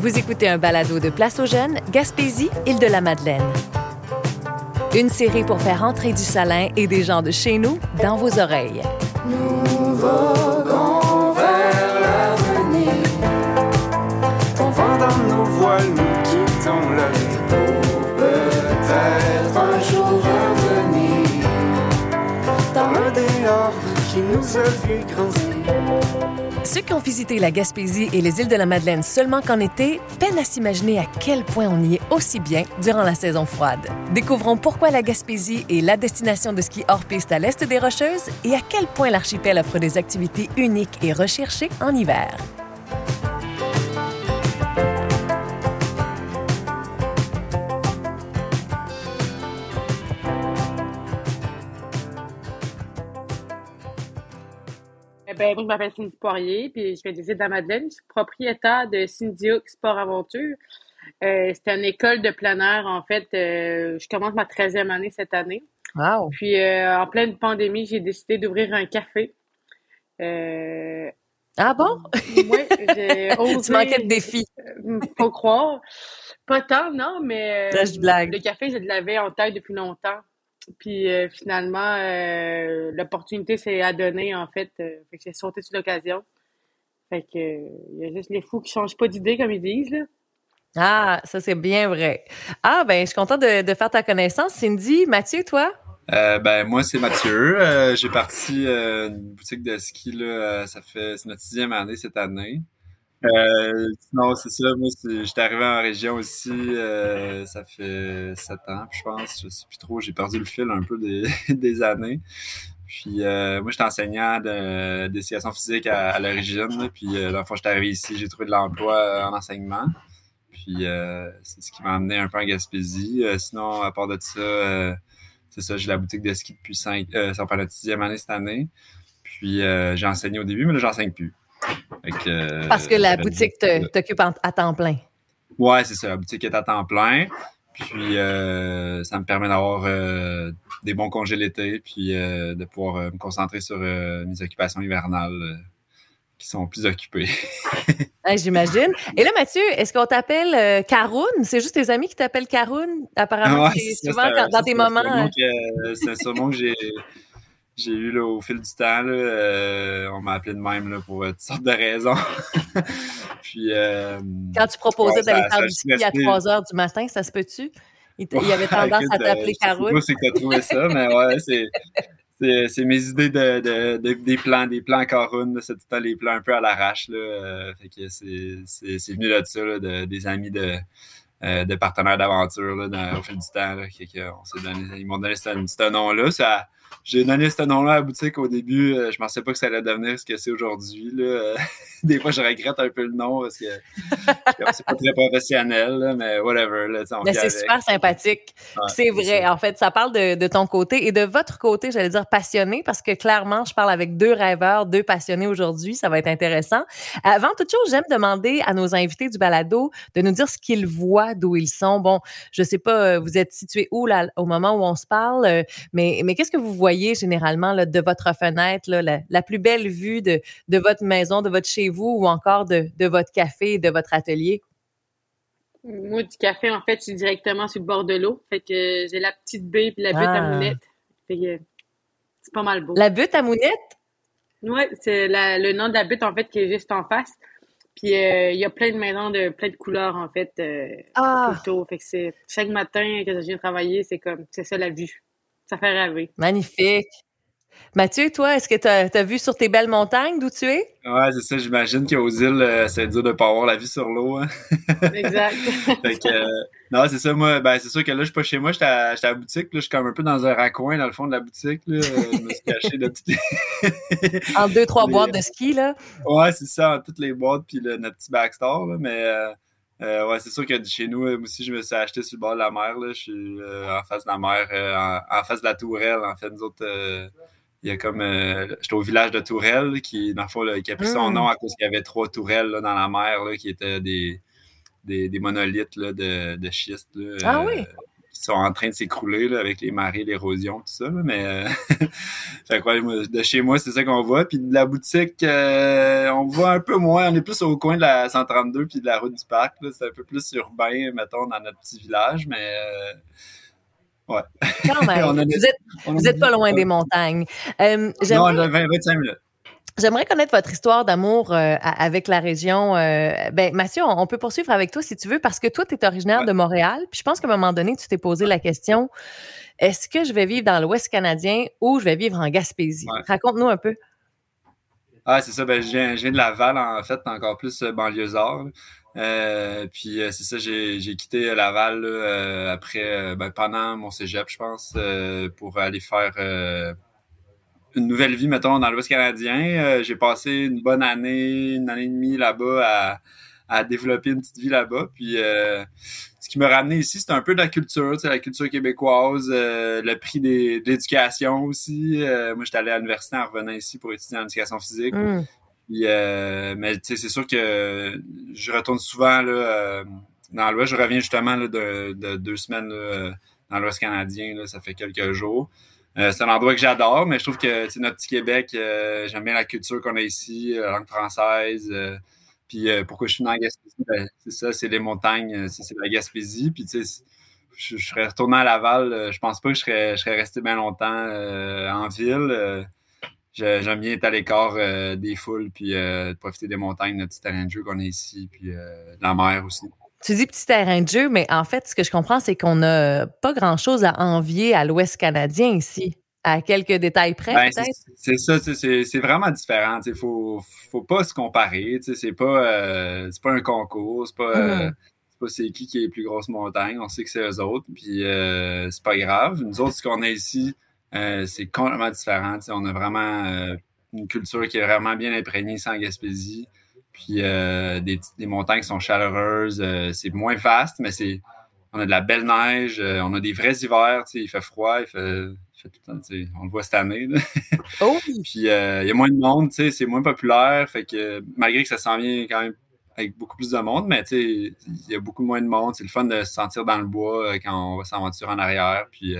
Vous écoutez un balado de Place aux Jeunes, Gaspésie, île de la Madeleine. Une série pour faire entrer du salin et des gens de chez nous dans vos oreilles. Nous voguons vers l'avenir. Tombant dans nos voiles, nous quittons la vie pour peut-être un jour revenir dans le dehors qui nous a vu grandir. Ceux qui ont visité la Gaspésie et les îles de la Madeleine seulement qu'en été peinent à s'imaginer à quel point on y est aussi bien durant la saison froide. Découvrons pourquoi la Gaspésie est la destination de ski hors piste à l'est des Rocheuses et à quel point l'archipel offre des activités uniques et recherchées en hiver. Ben, moi, je m'appelle Cindy Poirier, puis je viens des îles de la Madeleine. Je suis propriétaire de Cindy Hook Sport Aventure. Euh, c'est une école de plein air, en fait. Euh, je commence ma 13e année cette année. Wow! Puis, euh, en pleine pandémie, j'ai décidé d'ouvrir un café. Euh, Ah bon? j'ai osé... Tu manquais de défis. Faut croire. Pas tant, non, mais... Là, je blague. Le café, je l'avais en tête depuis longtemps. Puis euh, finalement, euh, l'opportunité s'est adonnée, en fait. Euh, fait que j'ai sauté sur l'occasion. Fait que euh, il y a juste les fous qui changent pas d'idée, comme ils disent, là. Ah, ça c'est bien vrai. Ah, ben, je suis contente de, de faire ta connaissance. Cindy, Mathieu, toi? Euh, ben moi c'est Mathieu. Euh, j'ai parti euh, une boutique de ski là. ça fait c'est notre sixième année cette année. Euh, sinon c'est ça. Moi j'étais arrivé en région aussi. euh, ça fait sept ans, je pense. Je sais plus trop. J'ai perdu le fil un peu des, des années. Puis euh, moi j'étais enseignant d'éducation physique à, à l'origine. Puis euh, la fois que j'étais arrivé ici, j'ai trouvé de l'emploi en enseignement. Puis euh, c'est ce qui m'a amené un peu en Gaspésie. Euh, sinon à part de ça. euh, c'est ça, j'ai la boutique de ski depuis cinq, euh, ça va faire notre sixième année cette année. Puis euh, j'ai enseigné au début, mais là, j'enseigne plus. Que, euh, Parce que la boutique t'occupe à temps plein. Ouais, c'est ça. La boutique est à temps plein. Puis euh, ça me permet d'avoir euh, des bons congés l'été, puis euh, de pouvoir me concentrer sur mes occupations hivernales qui sont plus occupées. J'imagine. Et là, Mathieu, est-ce qu'on t'appelle Caroune? C'est juste tes amis qui t'appellent Caroune? Apparemment, Ouais, souvent ça, quand- c'est- dans tes moments. C'est un surnom que j'ai j'ai eu là, au fil du temps. Là, Euh, on m'a appelé de même là, pour euh, toutes sortes de raisons. Puis euh, Quand tu proposais Ouais, d'aller faire du ski à resté- 3 heures du matin, ça se peut-tu? Il, avait tendance écoute, à t'appeler Caroune. Je sais pas c'est que t'as trouvé ça, mais ouais, c'est. C'est, c'est mes idées de, de, de- des plans, des plans Caroune, c'est tout le temps les plans un peu à l'arrache. Là, euh, fait que c'est, c'est, c'est venu de ça, là, de, des amis de, euh, de partenaires d'aventure au fil du temps. Là, on donné, ils m'ont donné ce, ce nom-là. Ça, j'ai donné ce nom-là à la boutique au début. euh, je pensais pas que ça allait devenir ce que c'est aujourd'hui. Des fois, je regrette un peu le nom parce que c'est pas très professionnel, là, mais whatever. Là, Mais c'est super sympathique. Ouais, c'est vrai. ça. En fait, ça parle de, de ton côté et de votre côté, j'allais dire passionné, parce que clairement, je parle avec deux rêveurs, deux passionnés aujourd'hui. Ça va être intéressant. Avant toute chose, j'aime demander à nos invités du balado de nous dire ce qu'ils voient, d'où ils sont. Bon, je sais pas, euh, vous êtes situé où là, au moment où on se parle, euh, mais, mais qu'est-ce que vous voyez généralement là, de votre fenêtre, là, la, la plus belle vue de, de votre maison, de votre chez vous ou encore de, de votre café, de votre atelier? Moi, du café, en fait, je suis directement sur le bord de l'eau. Fait que j'ai la petite baie puis la butte Ah. à mounette. Fait que c'est pas mal beau. La butte à mounette? Ouais, c'est le nom de la butte, en fait, qui est juste en face. Puis euh, il y a plein de maisons de plein de couleurs, en fait, euh, Ah. Fait que c'est chaque matin que je viens travailler, c'est comme, c'est ça la vue. Ça fait rêver. magnifique. Mathieu, toi, est-ce que tu as, vu sur tes belles montagnes d'où tu es? Ouais, c'est ça. J'imagine qu'aux îles, euh, c'est dur de pas avoir la vue sur l'eau. hein. Exact. fait que, euh, non, c'est ça. Moi, ben, c'est sûr que là, je suis pas chez moi. J'étais à, à la boutique. Là, je suis comme un peu dans un raccoin dans le fond de la boutique. Là. Euh, Je me suis caché de petites. En deux, trois Les- boîtes de ski, là. ouais, c'est ça. en Toutes les boîtes puis le, notre petit backstore. Là, mais euh, euh, ouais, c'est sûr que chez nous, euh, moi aussi, je me suis acheté sur le bord de la mer. Là. Je suis euh, en face de la mer, euh, en, en face de la tourelle. En fait, nous autres. euh, il y a comme euh, j'étais au village de Tourelle qui dans le fond là, qui a pris son Mm. nom à cause qu'il y avait trois tourelles là, dans la mer là, qui étaient des, des, des monolithes là, de, de schiste là, Ah oui? Sont en train de s'écrouler avec les marées, l'érosion, tout ça. mais euh, de chez moi, c'est ça qu'on voit. Puis de la boutique, euh, on voit un peu moins. On est plus au coin de la 132 puis de la route du parc. C'est un peu plus urbain, mettons, dans notre petit village, mais ouais. Quand même. vous êtes, pas loin des montagnes. non, on a 20, 25 minutes. J'aimerais connaître votre histoire d'amour euh, avec la région. Euh, ben, Mathieu, on, peut poursuivre avec toi si tu veux, parce que toi, tu es originaire de Montréal. Puis je pense qu'à un moment donné, tu t'es posé la question est-ce que je vais vivre dans l'Ouest canadien ou je vais vivre en Gaspésie? Raconte-nous un peu. Ah, c'est ça. Ben, je viens, de Laval, en fait, encore plus euh, banlieusard. puis c'est ça, j'ai, quitté Laval après, ben, pendant mon cégep, je pense, pour aller faire une nouvelle vie, mettons, dans l'Ouest canadien. Euh, j'ai passé une bonne année, une année et demie là-bas à, développer une petite vie là-bas. Puis euh, ce qui m'a ramené ici, c'est un peu de la culture, la culture québécoise, euh, le prix de l'éducation aussi. moi, j'étais allé à l'université en revenant ici pour étudier en éducation physique. Mm. Puis, mais c'est sûr que je retourne souvent là, dans l'Ouest. Je reviens justement de, deux semaines dans l'Ouest canadien. Là, ça fait quelques jours. Euh, c'est un endroit que j'adore, mais je trouve que notre petit Québec, euh, j'aime bien la culture qu'on a ici, euh, la langue française. puis pourquoi je suis dans la Gaspésie, ben, c'est ça, c'est les montagnes, c'est la Gaspésie. Puis tu sais, je, serais retourné à Laval, je pense pas que je serais, je serais resté bien longtemps en ville. J'aime bien être à l'écart des foules, puis profiter des montagnes, notre petit terrain de jeu qu'on a ici, puis de la mer aussi. Tu dis petit terrain de jeu, mais en fait, ce que je comprends, c'est qu'on n'a pas grand-chose à envier à l'Ouest canadien ici. À quelques détails près, ben, peut-être? C'est ça, c'est vraiment différent. Il faut, faut pas se comparer. C'est pas, euh, pas un concours. C'est pas, euh, mm-hmm. pas c'est qui qui est les plus grosses montagnes. On sait que c'est eux autres. Puis euh, c'est pas grave. Nous autres, ce qu'on a ici, c'est complètement différent. on a vraiment une culture qui est vraiment bien imprégnée sans Gaspésie. Puis euh, des, des, montagnes qui sont chaleureuses. Euh, c'est moins vaste, mais c'est on a de la belle neige. Euh, on a des vrais hivers. Il fait froid. Il fait, tout le temps, on le voit cette année. Oh! Puis il y a moins de monde. C'est moins populaire. Fait que malgré que ça s'en vient quand même avec beaucoup plus de monde, mais il y a beaucoup moins de monde. C'est le fun de se sentir dans le bois quand on va s'aventurer en arrière. Puis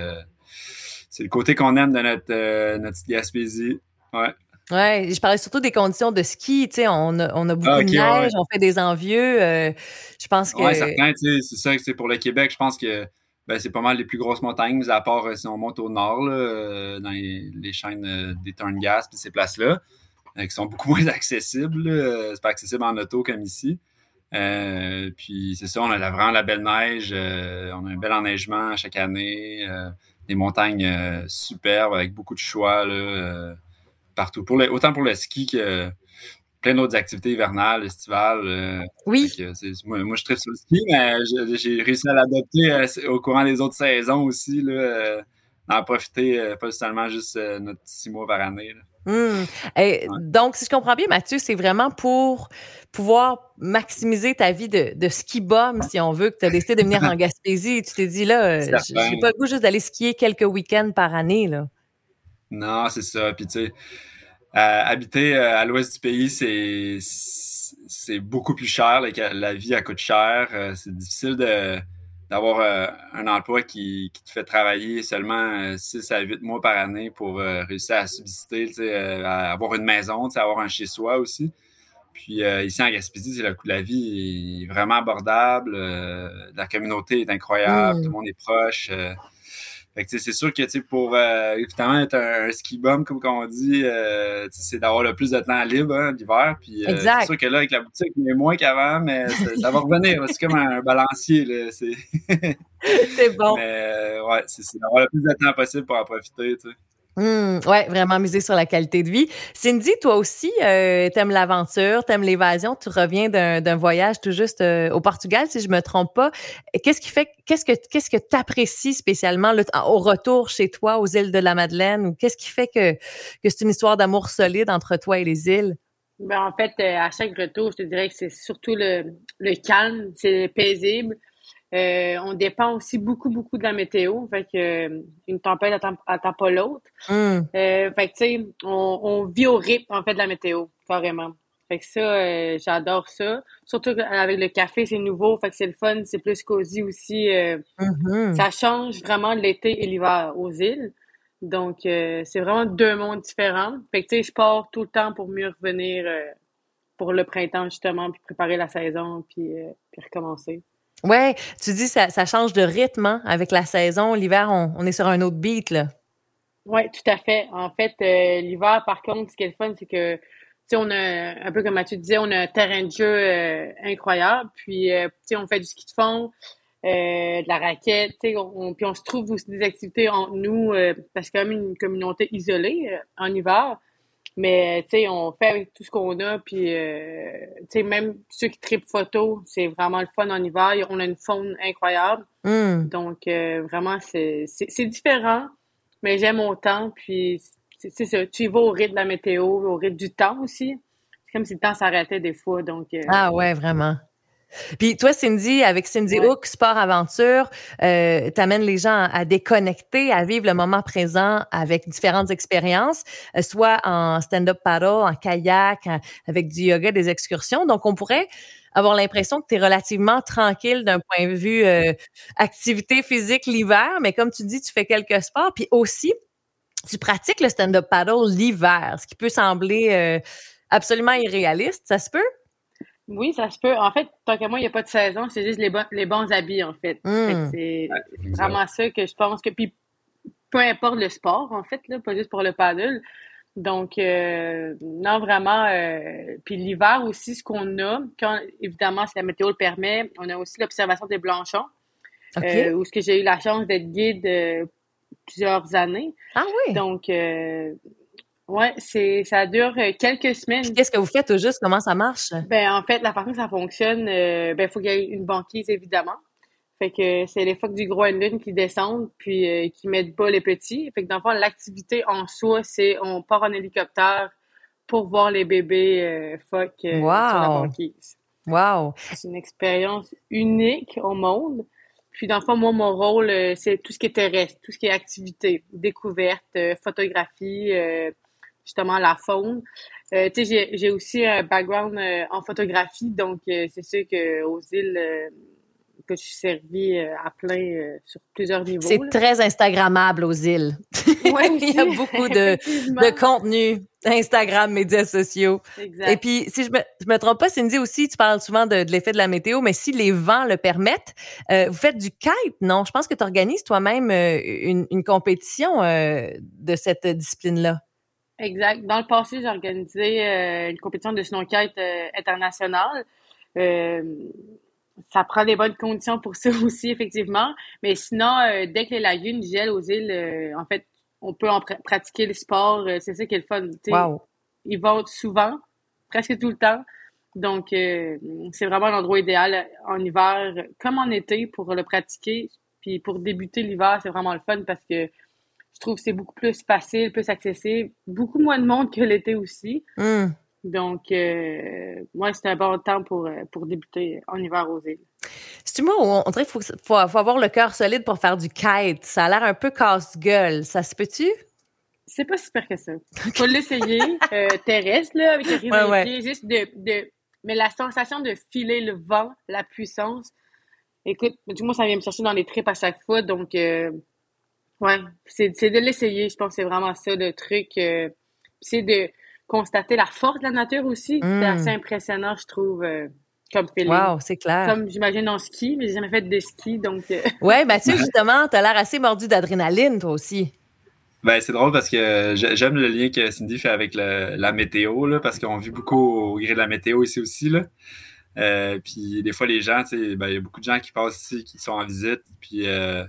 c'est le côté qu'on aime de notre, notre Gaspésie. Ouais. Ouais, je parlais surtout des conditions de ski. Tu sais, on a, on a beaucoup ah, de neige, on fait des envieux. Euh, je pense que. Oui, certain. Tu sais, c'est ça. C'est pour le Québec. Je pense que ben, c'est pas mal les plus grosses montagnes, à part euh, si on monte au nord, là, euh, dans les, les chaînes des Turngas puis ces places-là, qui sont beaucoup moins accessibles. c'est pas accessible en auto comme ici. puis c'est ça, on a vraiment la belle neige. on a un bel enneigement chaque année. des montagnes superbes avec beaucoup de choix. Là, partout. Pour autant pour le ski que plein d'autres activités hivernales, estivales. Euh, oui. moi, je tripe sur le ski, mais j'ai réussi à l'adopter euh, au courant des autres saisons aussi, là, euh, d'en profiter, pas seulement juste notre six mois par année. Hum. Donc, si je comprends bien, Mathieu, c'est vraiment pour pouvoir maximiser ta vie de, de ski bum, si on veut, que tu as décidé de venir en Gaspésie. Tu t'es dit, là, j'ai pas le goût juste d'aller skier quelques week-ends par année. Là. Non, c'est ça. Puis, tu sais, euh, habiter euh, à l'ouest du pays, c'est c'est beaucoup plus cher. La, vie, elle coûte cher. Euh, c'est difficile de d'avoir un emploi qui, qui, te fait travailler seulement 6 à 8 mois par année pour réussir à subsister, à avoir une maison, avoir un chez-soi aussi. Puis ici en Gaspésie, le coût de la vie est vraiment abordable. la communauté est incroyable, mmh. tout le monde est proche c'est sûr que pour euh, évidemment être un, ski bum, comme on dit, euh, c'est d'avoir le plus de temps libre hein, l'hiver. Puis euh, c'est sûr que là, avec la boutique, il y a moins qu'avant, mais ça, va revenir. C'est comme un balancier. C'est bon. Mais ouais, c'est d'avoir le plus de temps possible pour en profiter. Tu sais. Mmh, ouais, vraiment miser sur la qualité de vie. Cindy, toi aussi, euh, t'aimes l'aventure, t'aimes l'évasion. Tu reviens d'un voyage tout juste euh, au Portugal, si je me trompe pas. Qu'est-ce qui fait, qu'est-ce que, qu'est-ce que t'apprécies spécialement au retour chez toi, aux îles de la Madeleine, ou qu'est-ce qui fait que, que c'est une histoire d'amour solide entre toi et les îles? Ben, en fait, euh, à chaque retour, je te dirais que c'est surtout le, le calme, c'est paisible. Euh, on dépend aussi beaucoup, beaucoup de la météo. Fait que euh, une tempête n'attend pas l'autre. Hmm. Euh, fait que tu sais, on, vit au rythme en fait de la météo, carrément. Fait que ça, euh, j'adore ça. Surtout avec le café, c'est nouveau, fait que c'est le fun, c'est plus cosy aussi. Mhm. ça change vraiment l'été et l'hiver aux îles. Donc, c'est vraiment deux mondes différents. Fait que, tu sais, je pars tout le temps pour mieux revenir pour le printemps, justement, puis préparer la saison, puis, puis recommencer. Ouais, tu dis ça, ça change de rythme hein, avec la saison. L'hiver, on, est sur un autre beat là. Oui, tout à fait. En fait, euh, l'hiver, par contre, ce qui est le fun, c'est que, tu sais, on a, un peu comme Mathieu disait, on a un terrain de jeu euh, incroyable. Puis, euh, tu sais, on fait du ski de fond, euh, de la raquette, on, on- puis on se trouve aussi des activités entre nous, parce que c'est quand même une communauté isolée en hiver. Mais, tu sais, on fait avec tout ce qu'on a. Puis, euh, tu sais, même ceux qui tripent photo, c'est vraiment le fun en hiver. On a une faune incroyable. Hum. Donc, euh, vraiment, c'est différent, mais j'aime autant. Puis, c'est c'est ça, tu y vas au rythme de la météo, au rythme du temps aussi. C'est comme si le temps s'arrêtait des fois. Donc, euh, Ah ouais, vraiment. Puis toi, Cindy, avec Cindy Ouais. Hook, Sport Aventure, euh, t'amènes les gens à, déconnecter, à vivre le moment présent avec différentes expériences, euh, soit en stand-up paddle, en kayak, en- avec du yoga, des excursions. Donc, on pourrait avoir l'impression que tu es relativement tranquille d'un point de vue euh, activité physique l'hiver, mais comme tu dis, tu fais quelques sports, puis aussi, tu pratiques le stand-up paddle l'hiver, ce qui peut sembler euh, absolument irréaliste. Ça se peut? Oui, ça se peut. En fait, tant qu'à moi, il n'y a pas de saison, c'est juste les, bons les bons habits, en fait. Hum. c'est vraiment ça que je pense que. Puis, peu importe le sport, en fait, là, pas juste pour le paddle. Donc, euh, non, vraiment. euh, puis l'hiver aussi, ce qu'on a, quand évidemment, si la météo le permet, on a aussi l'observation des blanchons. OK. euh, où ce que j'ai eu la chance d'être guide euh, plusieurs années. ah oui. Donc, ouais, c'est ça dure euh, quelques semaines. Qu'est-ce que vous faites au juste? Comment ça marche? Ben, en fait, la façon que ça fonctionne, euh, ben, il faut qu'il y ait une banquise, évidemment. Fait que c'est les phoques du Groenland qui descendent, puis euh, qui mettent pas les petits. Fait que dans le fond, l'activité en soi, c'est on part en hélicoptère pour voir les bébés euh, phoques euh, Wow. sur la banquise. Wow. C'est une expérience unique au monde. Puis dans le fond, moi, mon rôle, c'est tout ce qui est terrestre, tout ce qui est activité, découverte, photographie, justement la faune. Euh, tu sais, j'ai, j'ai aussi un background euh, en photographie, donc euh, c'est sûr que aux îles euh, que je suis servie euh, à plein euh, sur plusieurs niveaux. C'est là. très Instagrammable aux îles. Ouais, Il y a beaucoup de, de contenu, Instagram, médias sociaux. Exact. Et puis, si je me, je me trompe pas, Cindy aussi, tu parles souvent de, de l'effet de la météo, mais si les vents le permettent, euh, vous faites du kite, non? Je pense que tu organises toi-même euh, une, une compétition euh, de cette discipline-là. Exact. Dans le passé, j'ai organisé euh, une compétition de snowkite euh, internationale. Euh, ça prend des bonnes conditions pour ça aussi, effectivement. Mais sinon, euh, dès que les lagunes gèlent aux îles, en fait, on peut en pr- pratiquer le sport. C'est ça qui est le fun. Wow. Ils vont souvent, presque tout le temps. Donc, c'est vraiment l'endroit idéal en hiver comme en été pour le pratiquer. Puis pour débuter l'hiver, c'est vraiment le fun parce que je trouve que c'est beaucoup plus facile, plus accessible, beaucoup moins de monde que l'été aussi. Hum. Donc, euh, moi, c'est un bon temps pour, euh, pour débuter en hiver aux îles. C'est moi où on, on dirait qu'il faut, faut, faut avoir le cœur solide pour faire du kite. Ça a l'air un peu casse-gueule. Ça se peut-tu? C'est pas super que ça. Faut l'essayer euh, terrestre, là, avec le Ouais, juste de, de... Mais la sensation de filer le vent, la puissance, écoute, du moins, ça vient me chercher dans les tripes à chaque fois, donc, euh, ouais, c'est c'est de l'essayer, je pense que c'est vraiment ça, le truc. euh, c'est de constater la force de la nature aussi. Mm. C'est assez impressionnant, je trouve, euh, comme feeling. Wow, c'est clair. Comme j'imagine en ski, mais j'ai jamais fait de ski, donc... euh, Ouais, Mathieu, justement, t'as l'air assez mordu d'adrénaline, toi aussi. Ben, c'est drôle parce que j'ai- j'aime le lien que Cindy fait avec le- la météo, là, parce qu'on vit beaucoup au gré de la météo ici aussi. Là. Euh, puis des fois, les gens, tu sais, ben, il y a beaucoup de gens qui passent ici, qui sont en visite, puis euh,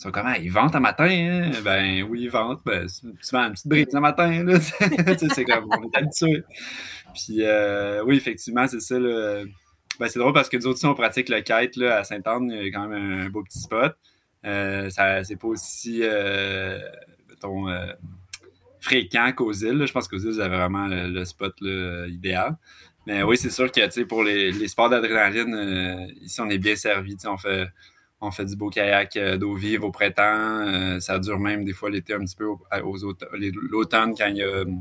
ils sont comme, Ah, ils ventent un matin, hein? Ben oui, ils ventent. Ben, souvent une petite brise un matin, là. C'est comme, on est habitué. Puis euh, oui, effectivement, c'est ça. Ben, c'est drôle parce que nous autres aussi, on pratique le kite, là, à Sainte-Anne, il y a quand même un beau petit spot. Euh, ça, c'est pas aussi, euh, fréquent qu'aux îles. Je pense qu'aux îles, vous avez vraiment le, spot idéal. Mais oui, c'est sûr que tu sais, pour les, sports d'adrénaline, ici, on est bien servi. On fait, on fait du beau kayak euh, d'eau vive au printemps. Euh, ça dure même des fois l'été un petit peu l'automne quand il y a, quand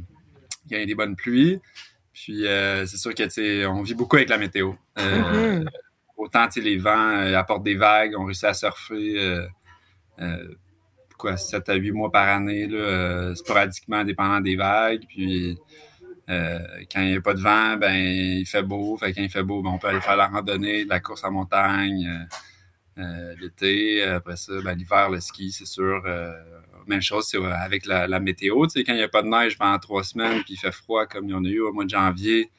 il y a des bonnes pluies. Puis c'est sûr que, on vit beaucoup avec la météo. Mm-hmm. Autant, les vents apportent des vagues, on réussit à surfer quoi, 7 à 8 mois par année, là, sporadiquement, dépendant des vagues. Puis euh, quand il n'y a pas de vent, ben il fait beau. Fait quand il fait beau, ben, on peut aller faire la randonnée, de la course en montagne. Euh, euh, l'été, après ça, ben, l'hiver, le ski, c'est sûr. même chose c'est avec la, météo. Tu sais, quand il n'y a pas de neige pendant trois semaines, puis il fait froid comme il y en a eu au mois de janvier,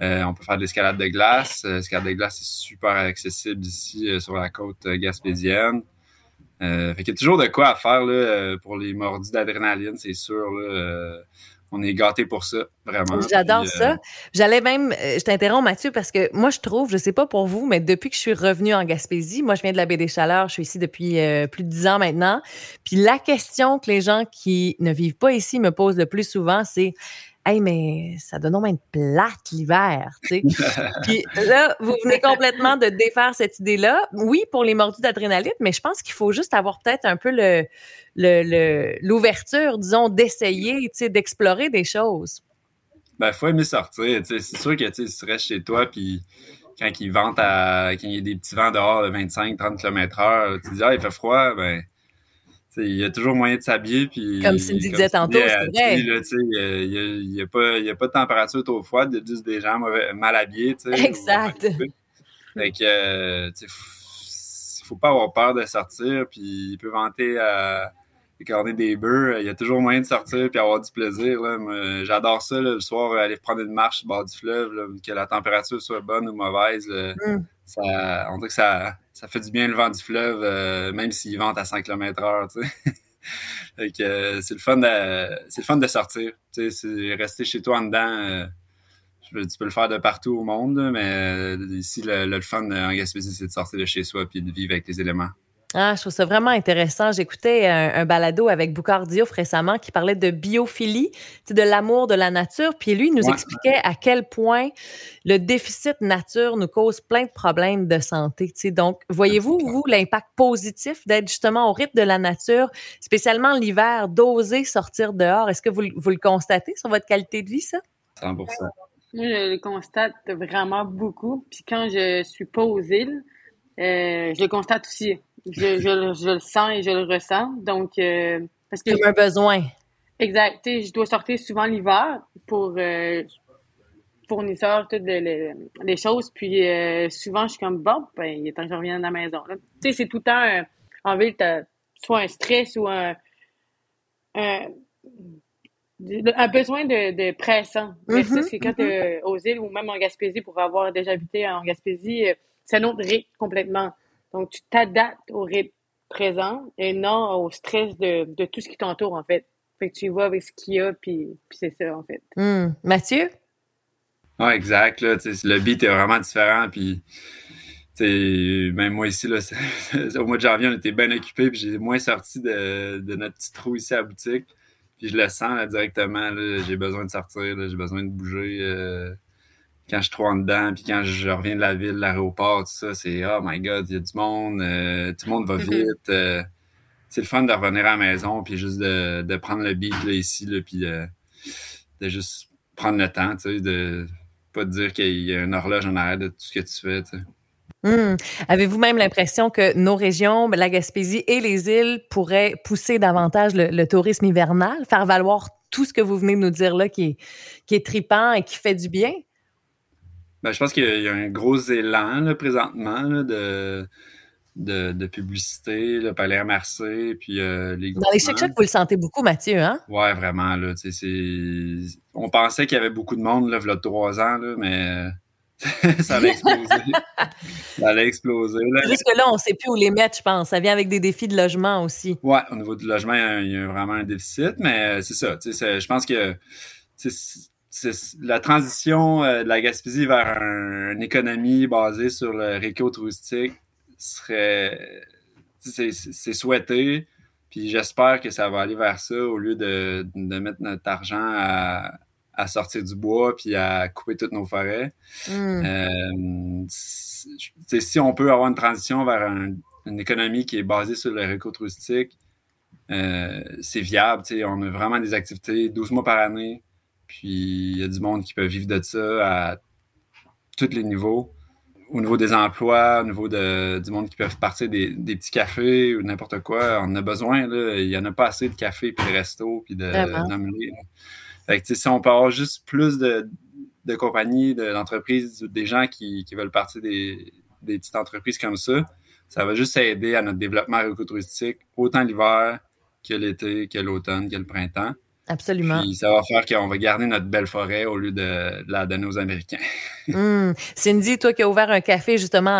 on peut faire de l'escalade de glace. L'escalade de glace est super accessible ici sur la côte gaspésienne. fait qu'il y a toujours de quoi à faire là, pour les mordus d'adrénaline, c'est sûr. On est gâtés pour ça, vraiment. J'adore euh, ça. J'allais même, euh, je t'interromps Mathieu parce que moi je trouve, je sais pas pour vous, mais depuis que je suis revenue en Gaspésie, moi je viens de la baie des Chaleurs, je suis ici depuis euh, plus de dix ans maintenant. Puis la question que les gens qui ne vivent pas ici me posent le plus souvent, c'est Hey, mais ça donne au moins une plate l'hiver, tu sais. Puis là, vous venez complètement de défaire cette idée-là. Oui, pour les mordus d'adrénaline, mais je pense qu'il faut juste avoir peut-être un peu le, l'ouverture, disons, d'essayer, tu sais, d'explorer des choses. Ben, faut aimer sortir, tu sais. C'est sûr que, tu tu restes chez toi, puis quand il vente à, quand il y a des petits vents dehors de 25, 30 km heure, tu dis, ah, il fait froid, ben, il y a toujours moyen de s'habiller. Puis, comme Cindy disait tantôt, c'est vrai. Il n'y a, pas, a pas de température trop froide, il y a juste des gens mal habillés. Exact. Fait que, euh, il faut pas avoir peur de sortir, puis il peut vanter à garder des bœufs. Il y a toujours moyen de sortir puis avoir du plaisir. J'adore ça, le soir, aller prendre une marche au bord du fleuve, que la température soit bonne ou mauvaise. Mm. Ça, on dirait que ça, ça fait du bien le vent du fleuve, euh, même s'il vente à 5 km heure, tu euh, c'est le fun de, c'est le fun de sortir. Tu sais, rester chez toi en dedans, euh, tu peux le faire de partout au monde, mais ici, le, le fun en Gaspésie, c'est de sortir de chez soi puis de vivre avec les éléments. Ah, je trouve ça vraiment intéressant. J'écoutais un, balado avec Boucard Diouf récemment qui parlait de biophilie, de l'amour de la nature. Puis lui, il nous expliquait à quel point le déficit nature nous cause plein de problèmes de santé. Donc, voyez-vous, vous, l'impact positif d'être justement au rythme de la nature, spécialement l'hiver, d'oser sortir dehors? Est-ce que vous, vous, le constatez sur votre qualité de vie, ça? 100 Moi, je le constate vraiment beaucoup. Puis quand je suis pas aux îles, euh, je le constate aussi je, je, je, le sens et je le ressens. Donc, euh, parce que. Comme un besoin. Exact. Je dois sortir souvent l'hiver pour euh, fournisseurs, toutes les, les, choses. Puis euh, souvent, je suis comme, bon, ben, il est temps que je revienne à la maison. Tu sais, c'est tout le temps, euh, en ville, tu soit un stress ou un, un, un besoin de, de pressant. Mm c'est quand mm aux îles ou même en Gaspésie, pour avoir déjà habité en Gaspésie, c'est un autre rythme complètement. Donc, tu t'adaptes au rythme présent et non au stress de, de tout ce qui t'entoure, en fait. Fait que tu y vas avec ce qu'il y a, puis, puis c'est ça, en fait. Hmm. Mathieu? Oui, exact. Là, le beat est vraiment différent. Puis, même moi ici, là, au mois de janvier, on était bien occupés, puis j'ai moins sorti de, de, notre petit trou ici à la boutique. Puis je le sens là, directement. J'ai besoin de sortir, j'ai besoin de bouger. Euh, quand je suis trop en dedans, puis quand je reviens de la ville, l'aéroport, tout ça, c'est oh my god, il y a du monde, euh, tout le monde va vite. Euh, c'est le fun de revenir à la maison, puis juste de, de prendre le beat là, ici, là, puis de, de, juste prendre le temps, tu sais, de pas te dire qu'il y a une horloge en arrière de tout ce que tu fais, tu sais. Hmm. Avez-vous même l'impression que nos régions, la Gaspésie et les îles pourraient pousser davantage le, le, tourisme hivernal, faire valoir tout ce que vous venez de nous dire là qui est, qui est tripant et qui fait du bien? Ben, je pense qu'il y, a un gros élan présentement de, de, publicité, le Palais Marseille, puis euh, les Dans les chic vous le sentez beaucoup, Mathieu, hein? Ouais, vraiment. Là, on pensait qu'il y avait beaucoup de monde là, il y a trois ans, là, mais ça allait exploser. ça allait exploser. Jusque là, on ne sait plus où les mettre, je pense. Ça vient avec des défis de logement aussi. Ouais, au niveau du logement, il y a, vraiment un déficit, mais c'est ça. Je pense que la transition euh, de la Gaspésie vers une économie basée sur le réco touristique serait c'est souhaité. Puis j'espère que ça va aller vers ça au lieu de, de mettre notre argent à, à, sortir du bois puis à couper toutes nos forêts. Mm. Euh, si on peut avoir une transition vers une économie qui est basée sur le réco touristique, euh, c'est viable. On a vraiment des activités 12 mois par année Puis il y a du monde qui peut vivre de ça à tous les niveaux. Au niveau des emplois, au niveau de, du monde qui peuvent partir des, des petits cafés ou n'importe quoi, on a besoin. Là. Il n'y en a pas assez de cafés puis de restos puis de Fait que, si on peut avoir juste plus de, de compagnies, d'entreprises, des gens qui, qui veulent partir des, des petites entreprises comme ça, ça va juste aider à notre développement touristique, autant l'hiver que l'été, que l'automne, que le printemps. Absolument. Puis ça va faire qu'on va garder notre belle forêt au lieu de, la donner aux Américains. Mmh. Cindy, toi qui as ouvert un café justement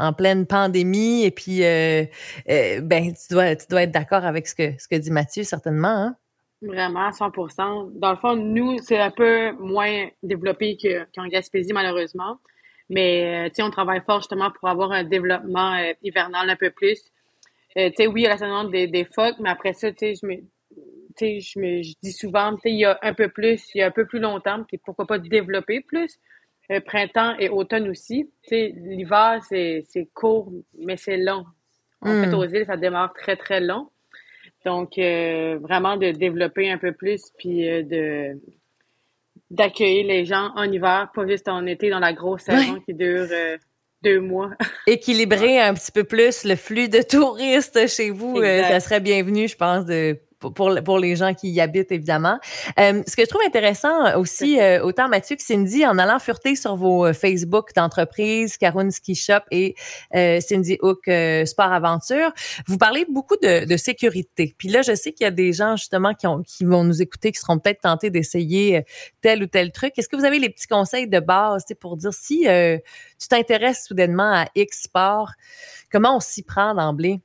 en, pleine pandémie, et puis euh, euh, ben tu dois, tu dois être d'accord avec ce que, ce que dit Mathieu, certainement. Hein? Vraiment, 100% Dans le fond, nous, c'est un peu moins développé qu'en Gaspésie, malheureusement. Mais, euh, tu sais, on travaille fort justement pour avoir un développement hivernal un peu plus. tu sais, oui, il y a la saison des, des phoques, mais après ça, tu sais, je me je, me, je dis souvent, il y a un peu plus, il y a un peu plus longtemps, puis pourquoi pas développer plus. Euh, printemps et automne aussi. L'hiver, c'est court, mais c'est long. En fait, hmm. aux îles, ça démarre très, très long. Donc, euh, vraiment de développer un peu plus, puis euh, de d'accueillir les gens en hiver, pas juste en été, dans la grosse saison qui dure deux mois. Équilibrer un petit peu plus le flux de touristes chez vous, ça serait bienvenu, je pense, de pour, pour les gens qui y habitent, évidemment. Euh, ce que je trouve intéressant aussi, euh, autant Mathieu que Cindy, en allant fureter sur vos euh, Facebook d'entreprise, Caroune Ski Shop et Cindy Hook Sport Aventure, vous parlez beaucoup de, de sécurité. Puis là, je sais qu'il y a des gens justement qui, ont, qui vont nous écouter, qui seront peut-être tentés d'essayer tel ou tel truc. Est-ce que vous avez les petits conseils de base pour dire si tu t'intéresses soudainement à X sport, comment on s'y prend d'emblée?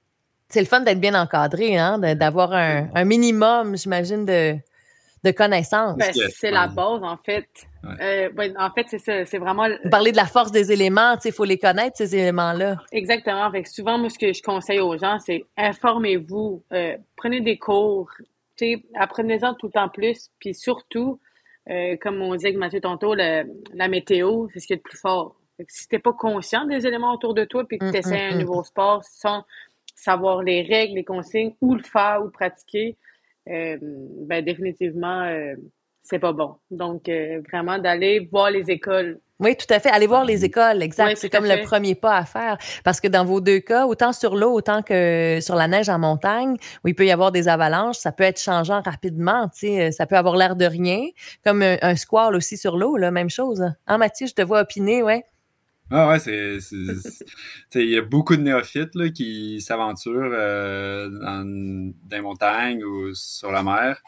C'est le fun d'être bien encadré, hein, d'avoir un, minimum, j'imagine, de, de connaissances. Ben, c'est la base, en fait. Euh, en fait, c'est ça. C'est vraiment. Parler de la force des éléments, il faut les connaître, ces éléments-là. Exactement. Fait souvent, moi, ce que je conseille aux gens, c'est informez-vous, euh, prenez des cours, apprenez-en tout le temps plus, puis surtout, euh, comme on disait avec Mathieu tantôt, la météo, c'est ce qui est le plus fort. si tu n'es pas conscient des éléments autour de toi, puis que tu essaies un nouveau sport sans savoir les règles, les consignes, où le faire, où le pratiquer, euh, ben définitivement, euh, c'est pas bon. Donc, euh, vraiment d'aller voir les écoles. Oui, tout à fait. Aller voir les écoles, exact. c'est comme le premier pas à faire. Parce que dans vos deux cas, autant sur l'eau, autant que sur la neige en montagne, où il peut y avoir des avalanches, ça peut être changeant rapidement. Tu sais, ça peut avoir l'air de rien. Comme un, squall aussi sur l'eau, la même chose. Hein, Mathieu, je te vois opiner, ouais. Ah ouais, c'est. Il y a beaucoup de néophytes là, qui s'aventurent euh, dans des montagnes ou sur la mer.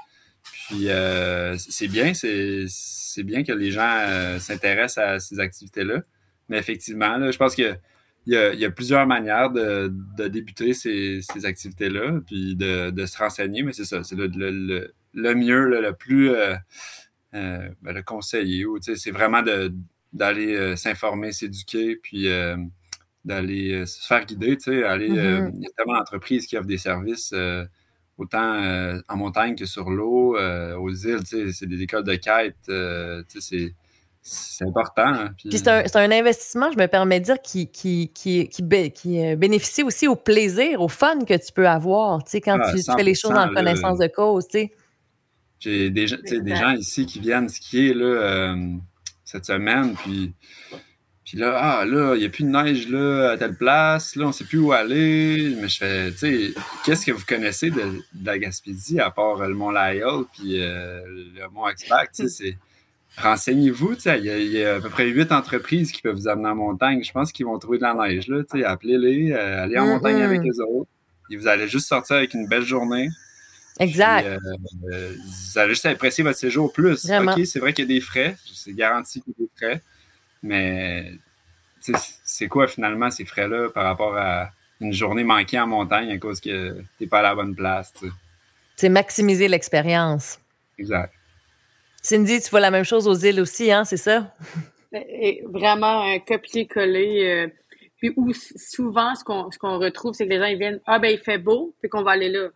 Puis euh, c'est bien, c'est bien que les gens euh, s'intéressent à ces activités-là. Mais effectivement, là, je pense que il y, a, il y a plusieurs manières de, de débuter ces, ces activités-là, puis de, de se renseigner, mais c'est ça, c'est le, le, le, mieux, le plus euh, ben, le conseiller, c'est vraiment de, d'aller euh, s'informer, s'éduquer, puis euh, d'aller euh, se faire guider, tu sais, aller, mm-hmm. il y a tellement d'entreprises qui offrent des services autant en montagne que sur l'eau, aux îles, tu sais, c'est des écoles de quête, tu sais, c'est important. Hein, puis, c'est un, un, investissement, je me permets de dire, qui, qui, qui, qui, bénéficie aussi au plaisir, au fun que tu peux avoir, tu sais, quand ah, tu, fais les choses en connaissance de cause, tu sais. J'ai des, des gens ici qui viennent skier, là, cette semaine. Puis, puis là, ah, là, il n'y a plus de neige là, à telle place. Là, on ne sait plus où aller. Mais je fais, tu sais, qu'est-ce que vous connaissez de, la Gaspésie à part le Mont Lyell puis euh, le Mont Expac? Tu sais, c'est. Renseignez-vous, il y, a à peu près huit entreprises qui peuvent vous amener en montagne. Je pense qu'ils vont trouver de la neige, là, appelez-les, euh, allez en montagne avec les autres. Et vous allez juste sortir avec une belle journée. Exact. Euh, vous allez juste apprécier votre séjour plus. OK, c'est vrai qu'il y a des frais. C'est garanti qu'il y a des frais. Mais c'est quoi finalement ces frais-là par rapport à une journée manquée en montagne à cause que tu n'es pas à la bonne place? C'est maximiser l'expérience. Exact. Cindy, tu vois la même chose aux îles aussi, hein, c'est ça? Et vraiment un copier-coller. Euh, puis où souvent, ce qu'on retrouve, c'est que les gens ils viennent Ah, ben, il fait beau, puis qu'on va aller là.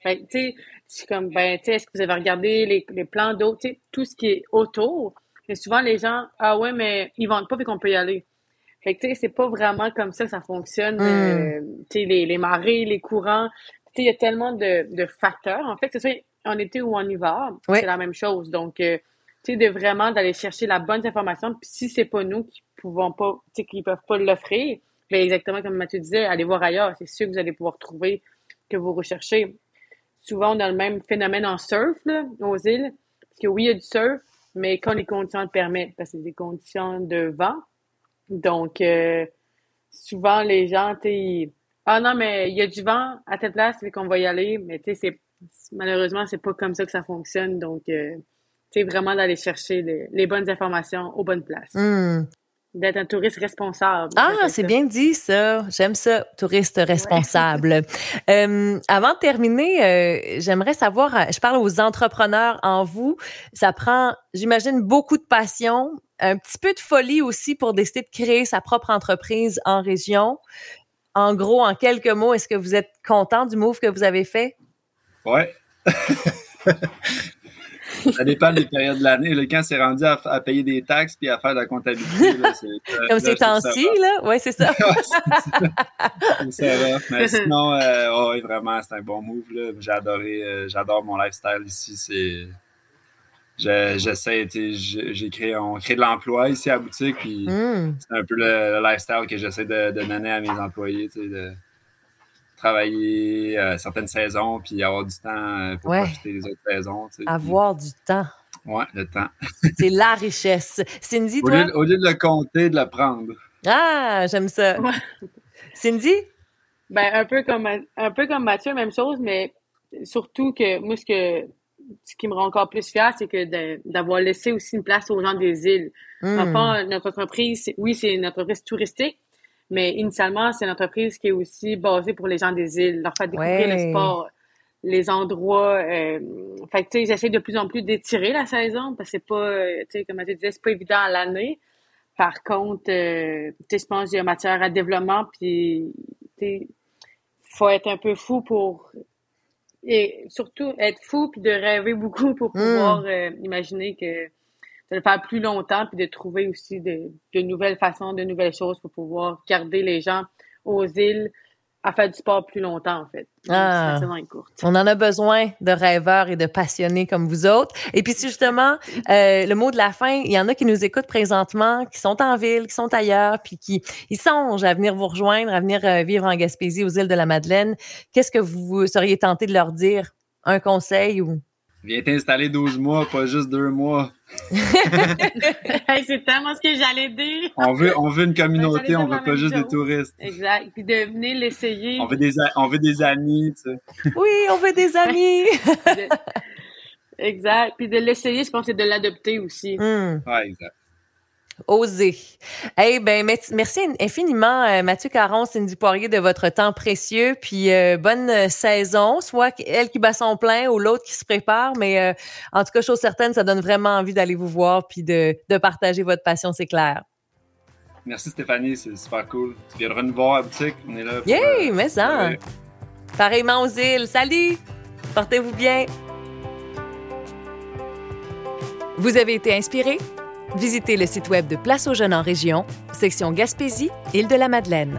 Fait tu sais, c'est comme, ben, tu sais, est-ce que vous avez regardé les, les plans d'eau, tu sais, tout ce qui est autour. Mais souvent, les gens, ah ouais, mais ils vendent pas, puis qu'on peut y aller. Fait que, tu sais, c'est pas vraiment comme ça que ça fonctionne. Hmm. Euh, tu sais, les, les marées, les courants. Tu sais, il y a tellement de, de facteurs. En fait, c'est ça, en été ou en hiver, c'est la même chose. Donc, euh, tu sais, de vraiment d'aller chercher la bonne information. Puis si c'est pas nous qui pouvons pas, tu sais, qui peuvent pas l'offrir, mais exactement comme Mathieu disait, allez voir ailleurs. C'est sûr que vous allez pouvoir trouver que vous recherchez. Souvent, on a le même phénomène en surf, là, aux îles. Parce que oui, il y a du surf, mais quand les conditions le permettent, parce que c'est des conditions de vent. Donc, euh, souvent, les gens, tu ah non, mais il y a du vent à telle place, fait qu'on va y aller. Mais tu sais, malheureusement, c'est pas comme ça que ça fonctionne. Donc, euh, tu sais, vraiment d'aller chercher les, bonnes informations aux bonnes places. Hmm. D'être un touriste responsable. Ah, c'est bien dit ça. J'aime ça, touriste responsable. euh, avant de terminer, euh, j'aimerais savoir, je parle aux entrepreneurs en vous. Ça prend, j'imagine, beaucoup de passion, un petit peu de folie aussi pour décider de créer sa propre entreprise en région. En gros, en quelques mots, est-ce que vous êtes content du move que vous avez fait? Ouais. ça dépend des périodes de l'année. Quand c'est rendu à, payer des taxes puis à faire de la comptabilité, Comme ces temps-ci, là? Oui, c'est ça. ça va. Mais sinon, euh, vraiment, c'est un bon move. J'ai adoré, euh, j'adore mon lifestyle ici. C'est j'essaie, j'ai créé, on crée de l'emploi ici à la boutique, puis hmm. c'est un peu le, lifestyle que j'essaie de, donner à mes employés, de travailler euh, certaines saisons, puis avoir du temps euh, pour profiter des autres saisons. Avoir du temps. Oui, le temps. c'est la richesse. Cindy, au toi? Lieu, au lieu de le compter, de le prendre. Ah, j'aime ça. Cindy? Ben, un peu comme un peu comme Mathieu, même chose, mais surtout que moi, ce que ce qui me rend encore plus fier, c'est que d'avoir laissé aussi une place aux gens des îles. Hmm. Enfin, notre entreprise, oui, c'est une entreprise touristique, mais initialement, c'est une entreprise qui est aussi basée pour les gens des îles, leur faire découvrir le sport, les endroits. Euh, fait que, tu sais, j'essaie de plus en plus d'étirer la saison parce que c'est pas, euh, tu sais, comme je disais, c'est pas évident à l'année. Par contre, euh, tu sais, je pense qu'il y a matière à développement, puis, tu faut être un peu fou pour et surtout être fou puis de rêver beaucoup pour hmm. pouvoir euh, imaginer que de le faire plus longtemps puis de trouver aussi de, de, nouvelles façons, de nouvelles choses pour pouvoir garder les gens aux îles à faire du sport plus longtemps, en fait. Ah, on en a besoin de rêveurs et de passionnés comme vous autres. Et puis, justement, euh, le mot de la fin, il y en a qui nous écoutent présentement, qui sont en ville, qui sont ailleurs, puis qui ils songent à venir vous rejoindre, à venir euh, vivre en Gaspésie, aux îles de la Madeleine. Qu'est-ce que vous seriez tenté de leur dire? Un conseil ou Viens t'installer 12 mois, pas juste deux mois. c'est tellement ce que j'allais dire. On veut, on veut une communauté, on veut pas juste des touristes. Exact. Puis de venir l'essayer. On veut des, on veut des amis, tu sais. Oui, on veut des amis. exact. Puis de l'essayer, je pense que c'est de l'adopter aussi. Ouais, exact oser. Eh ben merci infiniment euh, Mathieu Caron, Cindy Poirier de votre temps précieux puis euh, bonne saison, soit elle qui bat son plein ou l'autre qui se prépare mais euh, en tout cas chose certaine, ça donne vraiment envie d'aller vous voir puis de, de partager votre passion, c'est clair. Merci Stéphanie, c'est super cool. Tu viendras nous voir à la boutique, on est là. Yay, mais ça. Pareillement aux îles. Salut. Portez-vous bien. Vous avez été inspiré? Visitez le site web de Place aux jeunes en région, section Gaspésie, Île de la Madeleine.